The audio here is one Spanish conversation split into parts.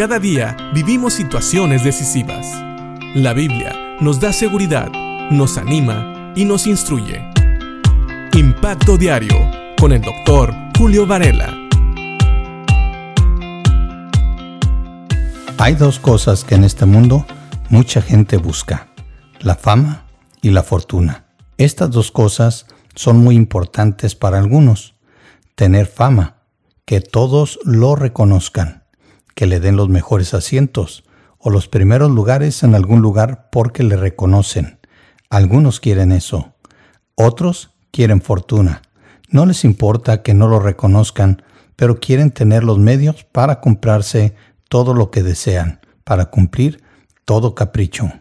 Cada día vivimos situaciones decisivas. La Biblia nos da seguridad, nos anima y nos instruye. Impacto Diario con el doctor Julio Varela. Hay dos cosas que en este mundo mucha gente busca, la fama y la fortuna. Estas dos cosas son muy importantes para algunos. Tener fama, que todos lo reconozcan que le den los mejores asientos o los primeros lugares en algún lugar porque le reconocen. Algunos quieren eso. Otros quieren fortuna. No les importa que no lo reconozcan, pero quieren tener los medios para comprarse todo lo que desean, para cumplir todo capricho.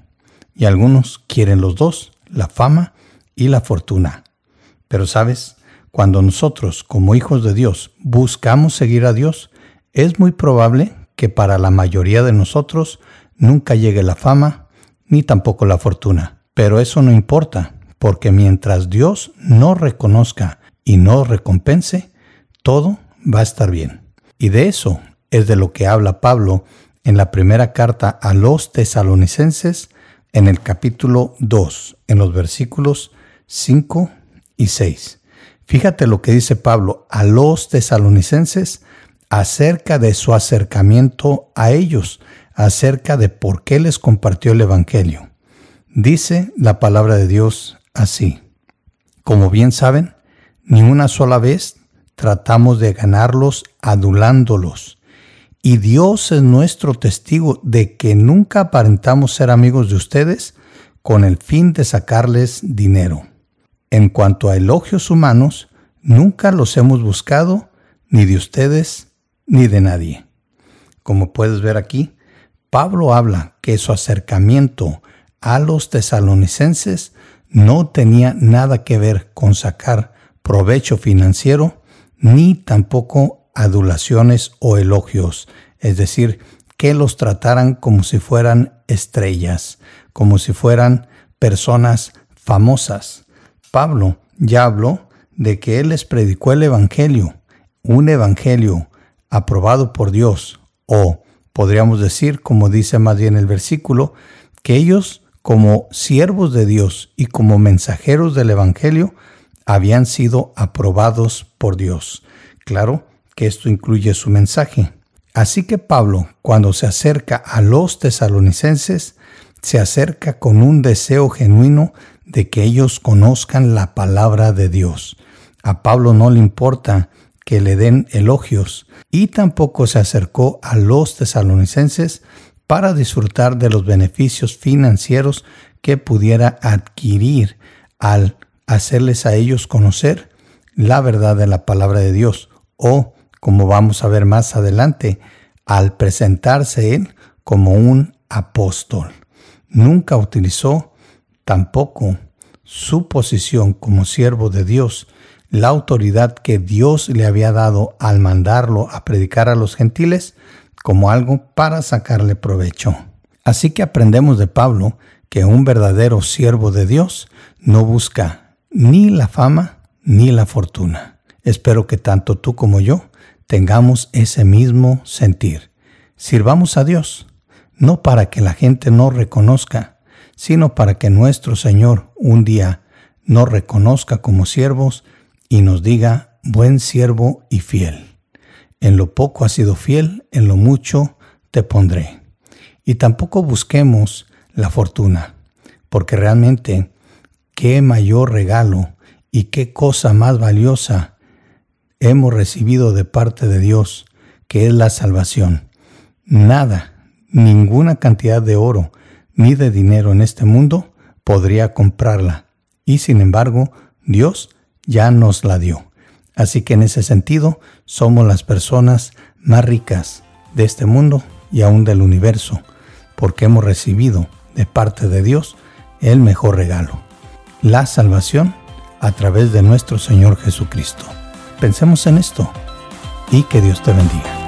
Y algunos quieren los dos, la fama y la fortuna. Pero sabes, cuando nosotros, como hijos de Dios, buscamos seguir a Dios, es muy probable que para la mayoría de nosotros nunca llegue la fama ni tampoco la fortuna. Pero eso no importa, porque mientras Dios no reconozca y no recompense, todo va a estar bien. Y de eso es de lo que habla Pablo en la primera carta a los tesalonicenses en el capítulo 2, en los versículos 5 y 6. Fíjate lo que dice Pablo a los tesalonicenses acerca de su acercamiento a ellos, acerca de por qué les compartió el Evangelio. Dice la palabra de Dios así. Como bien saben, ni una sola vez tratamos de ganarlos adulándolos. Y Dios es nuestro testigo de que nunca aparentamos ser amigos de ustedes con el fin de sacarles dinero. En cuanto a elogios humanos, nunca los hemos buscado, ni de ustedes ni de nadie. Como puedes ver aquí, Pablo habla que su acercamiento a los tesalonicenses no tenía nada que ver con sacar provecho financiero, ni tampoco adulaciones o elogios, es decir, que los trataran como si fueran estrellas, como si fueran personas famosas. Pablo ya habló de que él les predicó el Evangelio, un Evangelio aprobado por Dios, o podríamos decir, como dice más bien el versículo, que ellos como siervos de Dios y como mensajeros del Evangelio habían sido aprobados por Dios. Claro que esto incluye su mensaje. Así que Pablo, cuando se acerca a los tesalonicenses, se acerca con un deseo genuino de que ellos conozcan la palabra de Dios. A Pablo no le importa que le den elogios, y tampoco se acercó a los tesalonicenses para disfrutar de los beneficios financieros que pudiera adquirir al hacerles a ellos conocer la verdad de la palabra de Dios o, como vamos a ver más adelante, al presentarse él como un apóstol. Nunca utilizó tampoco su posición como siervo de Dios la autoridad que Dios le había dado al mandarlo a predicar a los gentiles como algo para sacarle provecho. Así que aprendemos de Pablo que un verdadero siervo de Dios no busca ni la fama ni la fortuna. Espero que tanto tú como yo tengamos ese mismo sentir. Sirvamos a Dios, no para que la gente nos reconozca, sino para que nuestro Señor un día nos reconozca como siervos y nos diga, buen siervo y fiel. En lo poco has sido fiel, en lo mucho te pondré. Y tampoco busquemos la fortuna, porque realmente qué mayor regalo y qué cosa más valiosa hemos recibido de parte de Dios, que es la salvación. Nada, ninguna cantidad de oro ni de dinero en este mundo podría comprarla. Y sin embargo, Dios ya nos la dio. Así que en ese sentido somos las personas más ricas de este mundo y aún del universo, porque hemos recibido de parte de Dios el mejor regalo, la salvación a través de nuestro Señor Jesucristo. Pensemos en esto y que Dios te bendiga.